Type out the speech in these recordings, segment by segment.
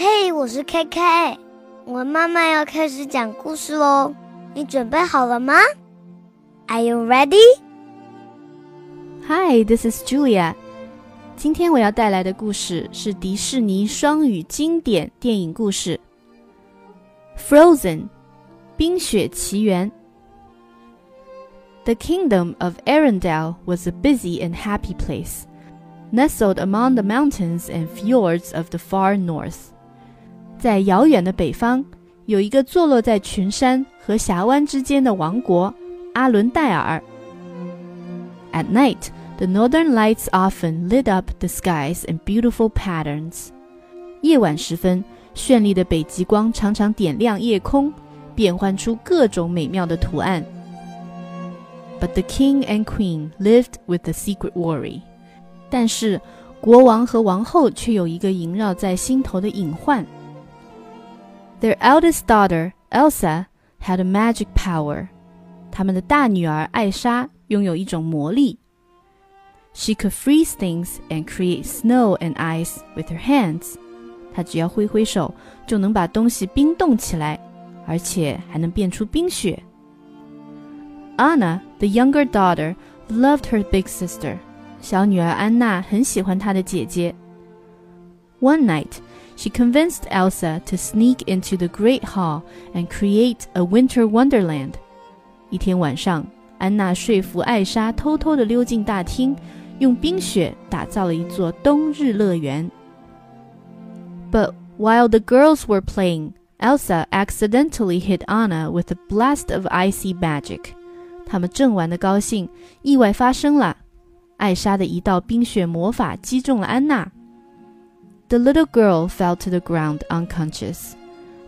嘿，我是 K K，我妈妈要开始讲故事喽，你准备好了吗？Are you ready? Hi, this is Julia. 今天我要带来的故事是迪士尼双语经典电影故事《Frozen》冰雪奇缘。The kingdom of Arendelle was a busy and happy place, nestled among the mountains and fjords of the far north. 在遥远的北方，有一个坐落在群山和峡湾之间的王国——阿伦戴尔。At night, the northern lights often lit up the skies in beautiful patterns. 夜晚时分，绚丽的北极光常常点亮夜空，变换出各种美妙的图案。But the king and queen lived with a secret worry. 但是国王和王后却有一个萦绕在心头的隐患。Their eldest daughter, Elsa, had a magic power. 他们的大女儿艾莎拥有一种魔力。She could freeze things and create snow and ice with her hands. 她只要挥挥手，就能把东西冰冻起来，而且还能变出冰雪。Anna, the younger daughter, loved her big sister. 小女儿安娜很喜欢她的姐姐。One night, she convinced Elsa to sneak into the Great Hall and create a winter wonderland. 一天晚上，安娜说服艾莎偷偷地溜进大厅，用冰雪打造了一座冬日乐园。But while the girls were playing, Elsa accidentally hit Anna with a blast of icy magic. 他们正玩得高兴，意外发生了。艾莎的一道冰雪魔法击中了安娜。 the little girl fell to the ground unconscious.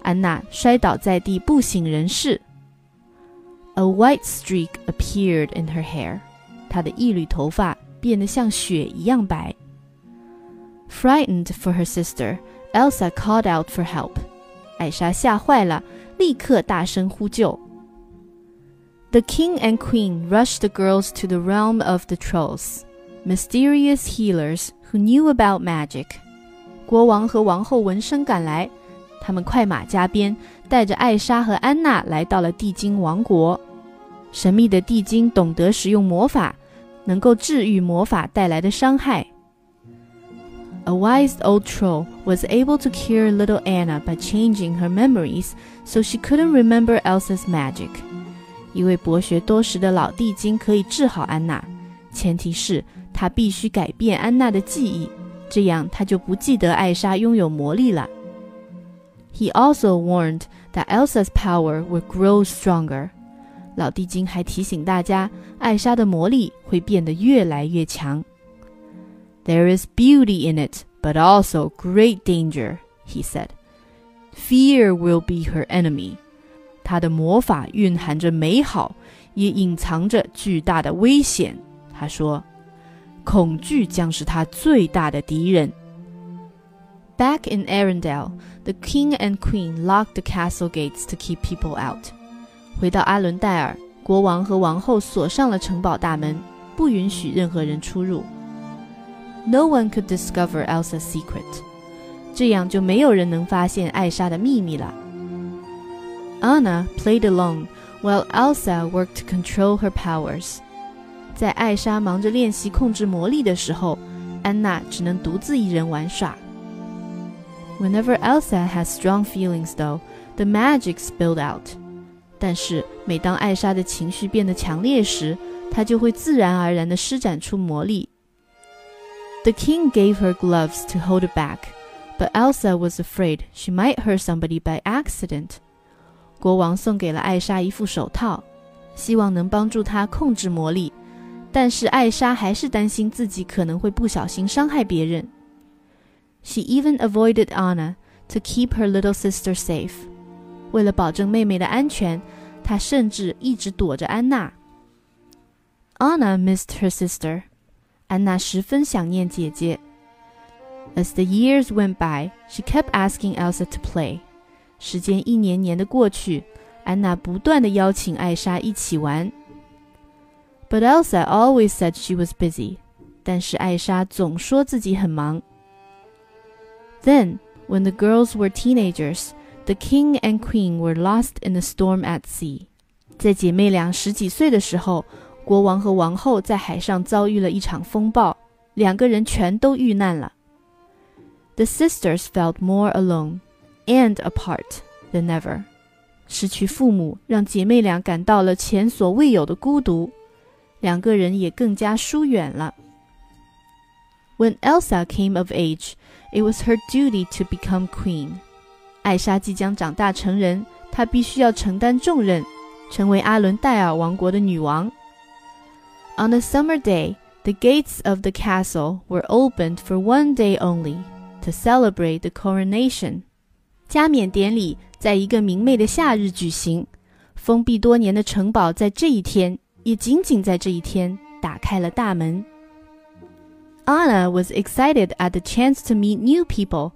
安娜摔倒在地，不省人事。A white streak appeared in her hair. 她的一缕头发变得像雪一样白。Frightened for her sister, Elsa called out for help. 艾莎吓坏了，立刻大声呼救。The king and queen rushed the girls to the realm of the trolls, mysterious healers who knew about magic. 国王和王后闻声赶来，他们快马加鞭，带着艾莎和安娜来到了地精王国。神秘的地精懂得使用魔法，能够治愈魔法带来的伤害。A wise old troll was able to cure little Anna by changing her memories, so she couldn't remember Elsa's magic. 一位博学多识的老地精可以治好安娜，前提是她必须改变安娜的记忆。这样他就不记得艾莎拥有魔力了。He also warned that Elsa's power would grow stronger。老地精还提醒大家，艾莎的魔力会变得越来越强。There is beauty in it, but also great danger, he said. Fear will be her enemy. 她的魔法蕴含着美好，也隐藏着巨大的危险。他说。 恐惧将是他最大的敌人。Back in Arendelle, the king and queen locked the castle gates to keep people out. 回到阿伦戴尔，国王和王后锁上了城堡大门，不允许任何人出入。No one could discover Elsa's secret. 这样就没有人能发现艾莎的秘密了。Anna played alone while Elsa worked to control her powers. 在艾莎忙着练习控制魔力的时候，安娜只能独自一人玩耍。Whenever Elsa has strong feelings, though, the magic spilled out. 但是每当艾莎的情绪变得强烈时，她就会自然而然地施展出魔力。The king gave her gloves to hold it back, but Elsa was afraid she might hurt somebody by accident. 国王送给了艾莎一副手套，希望能帮助她控制魔力。 但是艾莎还是担心自己可能会不小心伤害别人。She even avoided Anna to keep her little sister safe。为了保证妹妹的安全，她甚至一直躲着安娜。Anna missed her sister。安娜十分想念姐姐。As the years went by, she kept asking Elsa to play。时间一年年的过去，安娜不断的邀请艾莎一起玩。 but Elsa always said she was busy. 但是艾莎总说自己很忙。Then, when the girls were teenagers, the king and queen were lost in a storm at sea. 在姐妹俩十几岁的时候，国王和王后在海上遭遇了一场风暴，两个人全都遇难了。The sisters felt more alone and apart than ever. 失去父母让姐妹俩感到了前所未有的孤独， 两个人也更加疏远了。When Elsa came of age, it was her duty to become queen. 艾莎即将长大成人，她必须要承担重任，成为阿伦戴尔王国的女王。On a summer day, the gates of the castle were opened for one day only to celebrate the coronation. 加冕典礼在一个明媚的夏日举行，封闭多年的城堡在这一天， 也仅仅在这一天打开了大门。Anna was excited at the chance to meet new people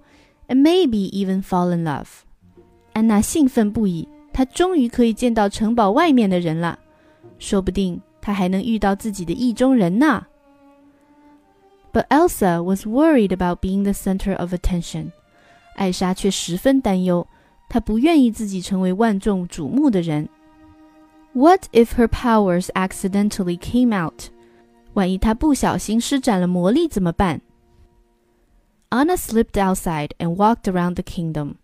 and maybe even fall in love. 安娜兴奋不已，她终于可以见到城堡外面的人了，说不定她还能遇到自己的意中人呢。But Elsa was worried about being the center of attention. 艾莎却十分担忧，她不愿意自己成为万众瞩目的人。 What if her powers accidentally came out? 万一她不小心施展了魔力怎么办？Anna slipped outside and walked around the kingdom.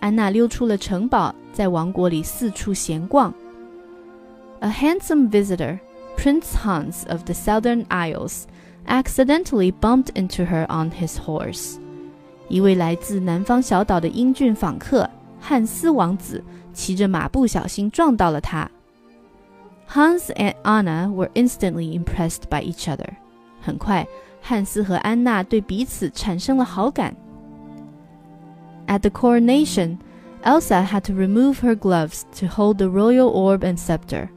安娜溜出了城堡，在王国里四处闲逛。A handsome visitor, Prince Hans of the Southern Isles, accidentally bumped into her on his horse. 一位来自南方小岛的英俊访客汉斯王子骑着马不小心撞到了她。 Hans and Anna were instantly impressed by each other. 很快，汉斯和安娜对彼此产生了好感。At the coronation, Elsa had to remove her gloves to hold the royal orb and scepter.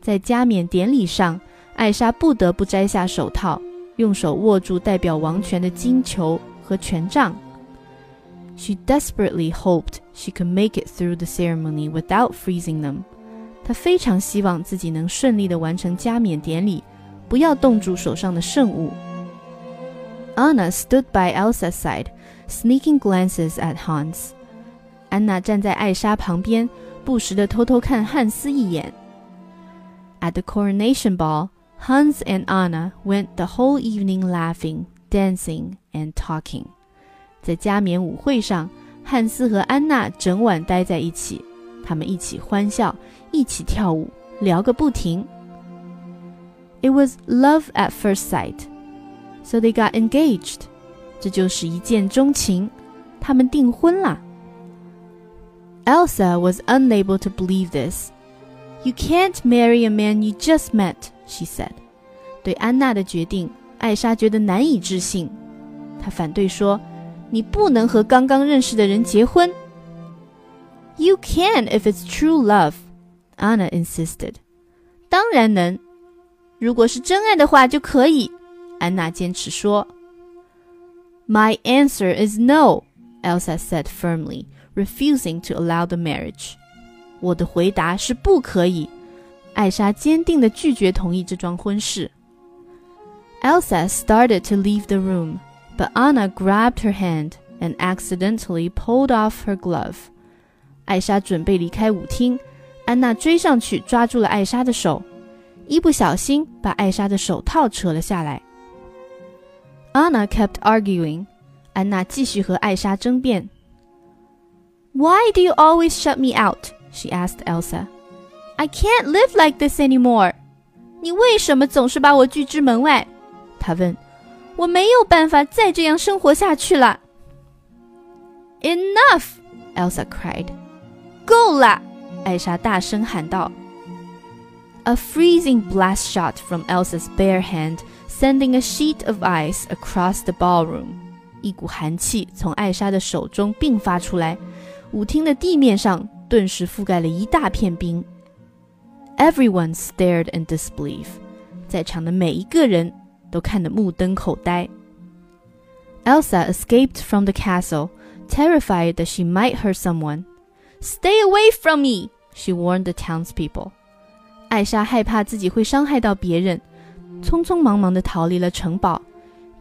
在加冕典礼上，艾莎不得不摘下手套，用手握住代表王权的金球和权杖。She desperately hoped she could make it through the ceremony without freezing them. 他非常希望自己能顺利地完成加冕典礼，不要冻住手上的圣物。Anna stood by Elsa's side, sneaking glances at Hans. 安娜站在艾莎旁边，不时地偷偷看汉斯一眼。At the coronation ball, Hans and Anna went the whole evening laughing, dancing, and talking. 在加冕舞会上，汉斯和安娜整晚待在一起。他们一起欢笑， 一起跳舞，聊个不停。It was love at first sight, so they got engaged. 这就是一见钟情，他们订婚了。Elsa was unable to believe this. You can't marry a man you just met, she said. 对安娜的决定，艾莎觉得难以置信。她反对说：“你不能和刚刚认识的人结婚。” You can if it's true love, Anna insisted. 当然能，如果是真爱的话就可以。安娜坚持说。My answer is no, Elsa said firmly, refusing to allow the marriage. 我的回答是不可以。艾莎坚定地拒绝同意这桩婚事。Elsa started to leave the room, but Anna grabbed her hand and accidentally pulled off her glove. 艾莎准备离开舞厅， 安娜追上去抓住了艾莎的手，一不小心把艾莎的手套扯了下来。Anna kept arguing，安娜继续和艾莎争辩。Why do you always shut me out? She asked Elsa. I can't live like this anymore. 你为什么总是把我拒之门外？她问。我没有办法再这样生活下去了。Enough! Elsa cried. 够了！ 艾莎大声喊道。A freezing blast shot from Elsa's bare hand, sending a sheet of ice across the ballroom. 一股寒气从艾莎的手中迸发出来，舞厅的地面上顿时覆盖了一大片冰。Everyone stared in disbelief，在场的每一个人都看得目瞪口呆。Elsa escaped from the castle, terrified that she might hurt someone. Stay away from me, she warned the townspeople. 艾莎害怕自己会伤害到别人，匆匆忙忙地逃离了城堡。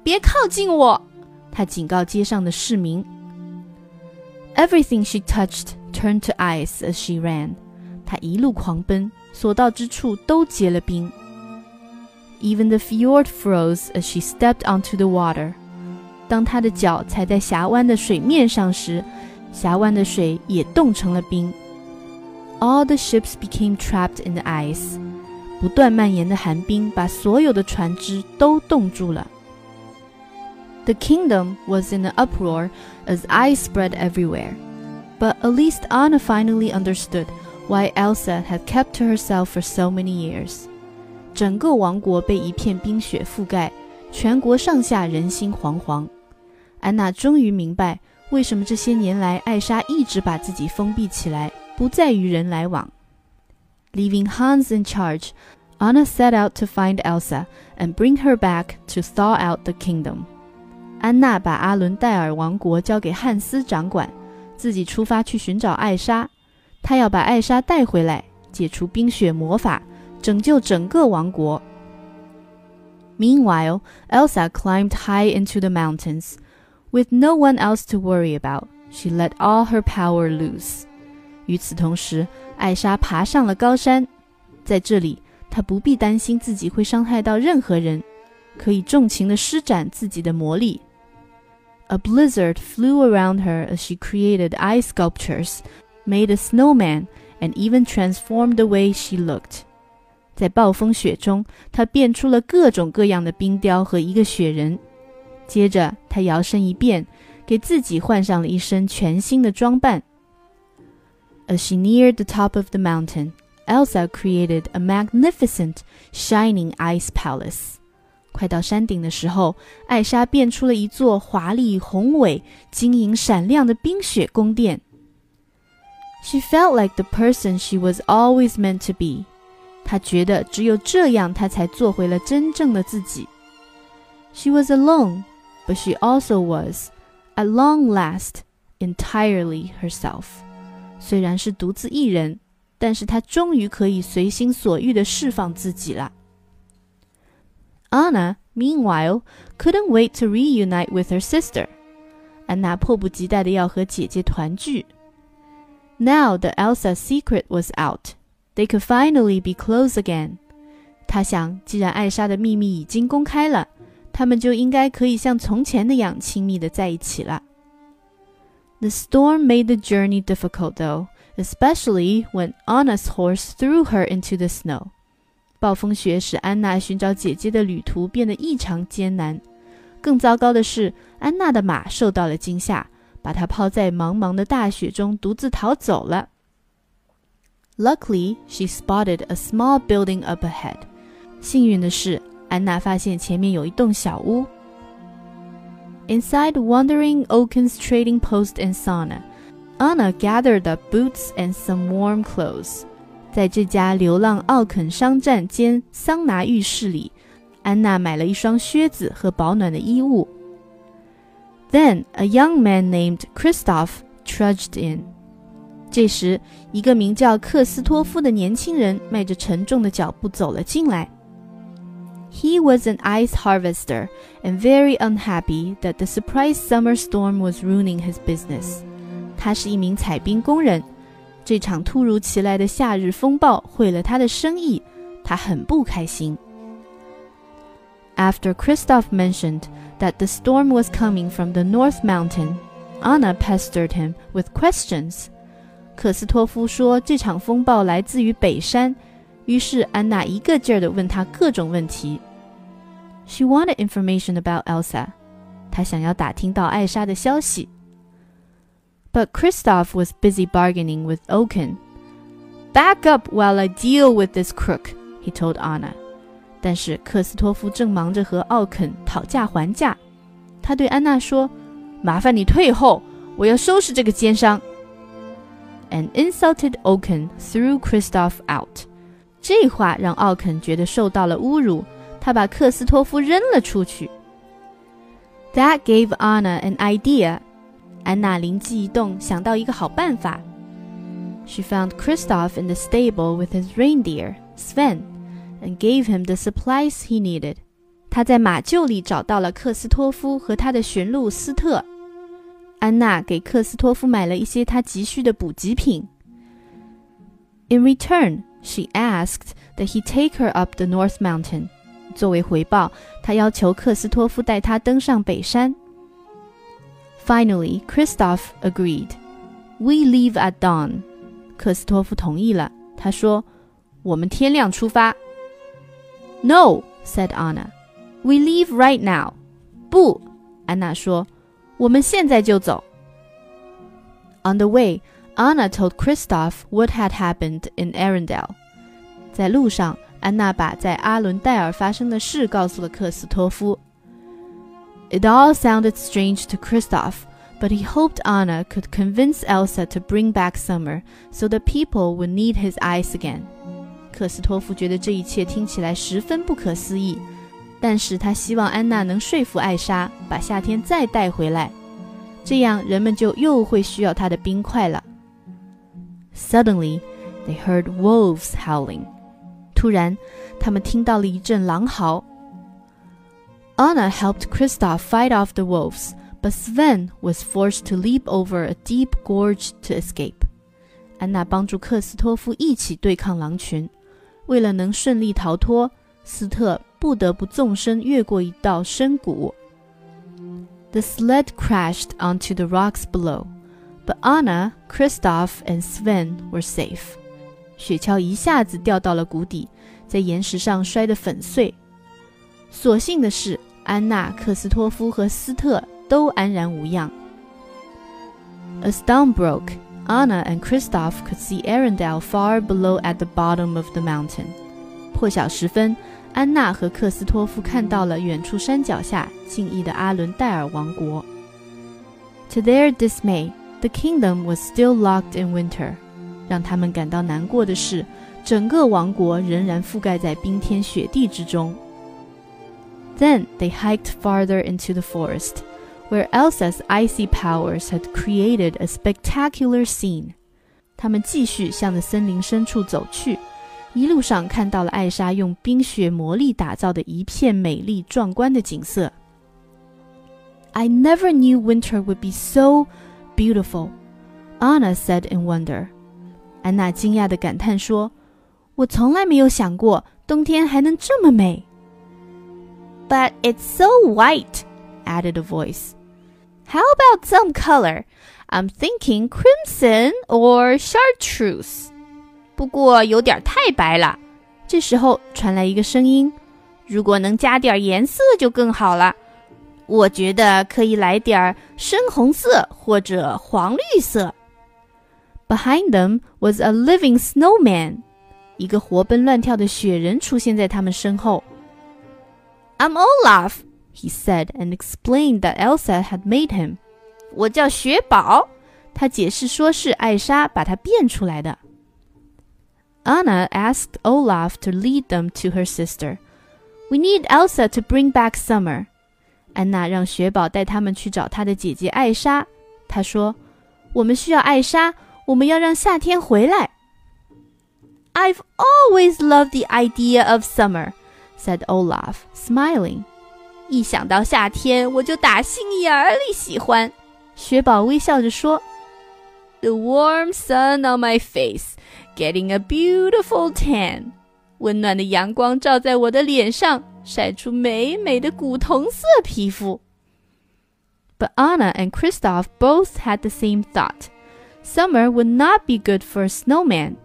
别靠近我！她警告街上的市民。 Everything she touched turned to ice as she ran. 她一路狂奔，所到之处都结了冰。Even the fjord froze as she stepped onto the water. 当她的脚踩在峡湾的水面上时， 峡湾的水也冻成了冰。All the ships became trapped in the ice. 不断蔓延的寒冰把所有的船只都冻住了。The kingdom was in an uproar as ice spread everywhere. But at least Anna finally understood why Elsa had kept to herself for so many years. 整个王国被一片冰雪覆盖，全国上下人心惶惶。安娜终于明白， 为什么这些年来艾莎一直把自己封闭起来，不再与人来往。Leaving Hans in charge, Anna set out to find Elsa and bring her back to thaw out the kingdom. 安娜把阿伦戴尔王国交给汉斯掌管，自己出发去寻找艾莎。她要把艾莎带回来，解除冰雪魔法，拯救整个王国。Meanwhile, Elsa climbed high into the mountains. With no one else to worry about, she let all her power loose. 与此同时，艾莎爬上了高山，在这里，她不必担心自己会伤害到任何人，可以纵情地施展自己的魔力。A blizzard flew around her as she created ice sculptures, made a snowman, and even transformed the way she looked. 在暴风雪中，她变出了各种各样的冰雕和一个雪人。 接着，她摇身一变，给自己换上了一身全新的装扮。As she neared the top of the mountain, Elsa created a magnificent, shining ice palace. 快到山顶的时候，艾莎变出了一座华丽宏伟、晶莹闪亮的冰雪宫殿。She felt like the person she was always meant to be. 她觉得只有这样，她才做回了真正的自己。She was alone, but she also was, at long last, entirely herself. 虽然是独自一人，但是她终于可以随心所欲地释放自己了。Anna, meanwhile, couldn't wait to reunite with her sister. 安娜迫不及待地要和姐姐团聚。Now the Elsa secret was out, they could finally be close again. 她想，既然艾莎的秘密已经公开了， 他们就应该可以像从前那样亲密的在一起了。The storm made the journey difficult, though, especially when Anna's horse threw her into the snow. 暴风雪使安娜寻找姐姐的旅途变得异常艰难。更糟糕的是，安娜的马受到了惊吓，把她抛在茫茫的大雪中，独自逃走了。Luckily, she spotted a small building up ahead. 幸运的是， 安娜发现前面有一栋小屋。Inside Wandering Oaken's trading post and Sauna, Anna gathered up boots and some warm clothes. 在这家流浪奥肯商站兼桑拿浴室里，安娜买了一双靴子和保暖的衣物。Then a young man named Christoph trudged in. 这时，一个名叫克斯托夫的年轻人迈着沉重的脚步走了进来。He was an ice harvester and very unhappy that the surprise summer storm was ruining his business. 他是一名采冰工人，这场突如其来的夏日风暴毁了他的生意，他很不开心。After Kristoff mentioned that the storm was coming from the North Mountain, Anna pestered him with questions. 克斯托夫说这场风暴来自于北山，于是安娜一个劲儿地问他各种问题。She wanted information about Elsa. 她想要打听到艾莎的消息。but Kristoff was busy bargaining with Oaken. Back up while I deal with this crook, he told Anna. 但是克斯托夫正忙着和奥肯讨价还价。他对安娜说：“麻烦你退后，我要收拾这个奸商。” An insulted Oaken threw Kristoff out. 这话让奥肯觉得受到了侮辱， 他把克斯托夫扔了出去。That gave Anna an idea 安娜灵机一动，想到一个好办法。She found Kristoff in the stable with his reindeer, Sven, and gave him the supplies he needed. 她在马厩里找到了克斯托夫和他的驯鹿斯特。 安娜给克斯托夫买了一些他急需的补给品。In return, she asked that he take her up the North Mountain. 作为回报，他要求克斯托夫带他登上北山。Finally, Kristoff agreed. We leave at dawn. 克斯托夫同意了，他说：“我们天亮出发。” No, said Anna. We leave right now. 不，安娜说：“我们现在就走。” On the way, Anna told Kristoff what had happened in Arendelle. 在路上，安娜把在阿伦戴尔发生的事告诉了克斯托夫。It all sounded strange to Christoph, but he hoped Anna could convince Elsa to bring back summer so that people would need his eyes again. 克斯托夫觉得这一切听起来十分不可思议，但是他希望安娜能说服艾莎把夏天再带回来，这样人们就又会需要他的冰块了。Suddenly, they heard wolves howling. 突然，他们听到了一阵狼嚎。Anna helped Kristoff fight off the wolves, but Sven was forced to leap over a deep gorge to escape. 安娜帮助克斯托夫一起对抗狼群。为了能顺利逃脱，斯特不得不纵身越过一道深谷。The sled crashed onto the rocks below, but Anna, Kristoff, and Sven were safe. 雪橇一下子掉到了谷底， 在岩石上摔得粉碎。所幸的是，安娜、克斯托夫和斯特都安然无恙。As dawn broke, Anna and Kristoff could see Arendelle far below at the bottom of the mountain. 破晓时分，安娜和克斯托夫看到了远处山脚下静谧的阿伦戴尔王国。To their dismay, the kingdom was still locked in winter. 让他们感到难过的是， 整个王国仍然覆盖在冰天雪地之中。Then they hiked farther into the forest where Elsa's icy powers had created a spectacular scene. 他们继续向着森林深处走去，一路上看到了艾莎用冰雪魔力打造的一片美丽壮观的景色。I never knew winter would be so beautiful, Anna said in wonder. 安娜惊讶地感叹说：“ 我从来没有想过冬天还能这么美。” But it's so white, added a voice. How about some color? I'm thinking crimson or chartreuse. 不过有点太白了。这时候传来一个声音：“如果能加点颜色就更好了。我觉得可以来点深红色或者黄绿色。” Behind them was a living snowman. 一个活蹦乱跳的雪人出现在他们身后。I'm Olaf he said and explained that Elsa had made him. 我叫雪宝，他解释说是艾莎把他变出来的。Anna asked Olaf to lead them to her sister. We need Elsa to bring back summer. 安娜让雪宝带他们去找她的姐姐艾莎。她说：“我们需要艾莎，我们要让夏天回来。” I've always loved the idea of summer, said Olaf, smiling. 一想到夏天，我就打心眼儿里喜欢。雪宝微笑着说：“The warm sun on my face, getting a beautiful tan。温暖的阳光照在我的脸上，晒出美美的古铜色皮肤。” But Anna and Kristoff both had the same thought. Summer would not be good for a snowman.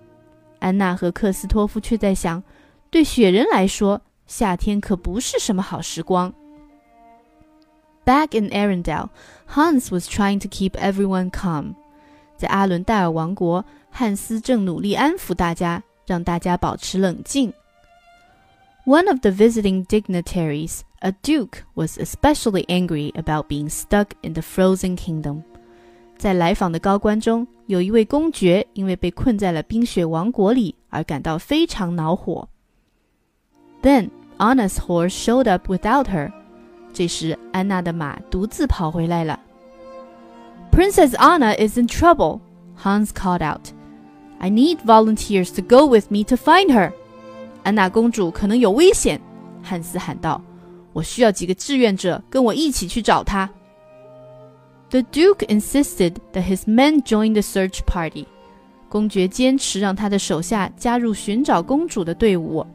安娜和克斯托夫却在想，对雪人来说，夏天可不是什么好时光。Back in Arendelle, Hans was trying to keep everyone calm. 在阿伦戴尔王国，汉斯正努力安抚大家，让大家保持冷静。One of the visiting dignitaries, a duke, was especially angry about being stuck in the frozen kingdom. 在来访的高官中，有一位公爵因为被困在了冰雪王国里而感到非常恼火。Then Anna's horse showed up without her. 这时，安娜的马独自跑回来了。Princess Anna is in trouble, Hans called out. I need volunteers to go with me to find her. 安娜公主可能有危险，汉斯喊道。我需要几个志愿者跟我一起去找她。The Duke insisted that his men join the search party. 公爵坚持让他的手下加入寻找公主的队伍。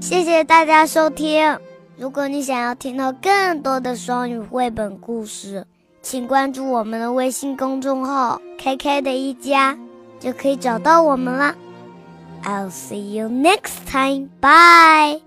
谢谢大家收听。如果你想要听到更多的双语绘本故事，请关注我们的微信公众号 “KK 的一家”，就可以找到我们啦。I'll see you next time. Bye.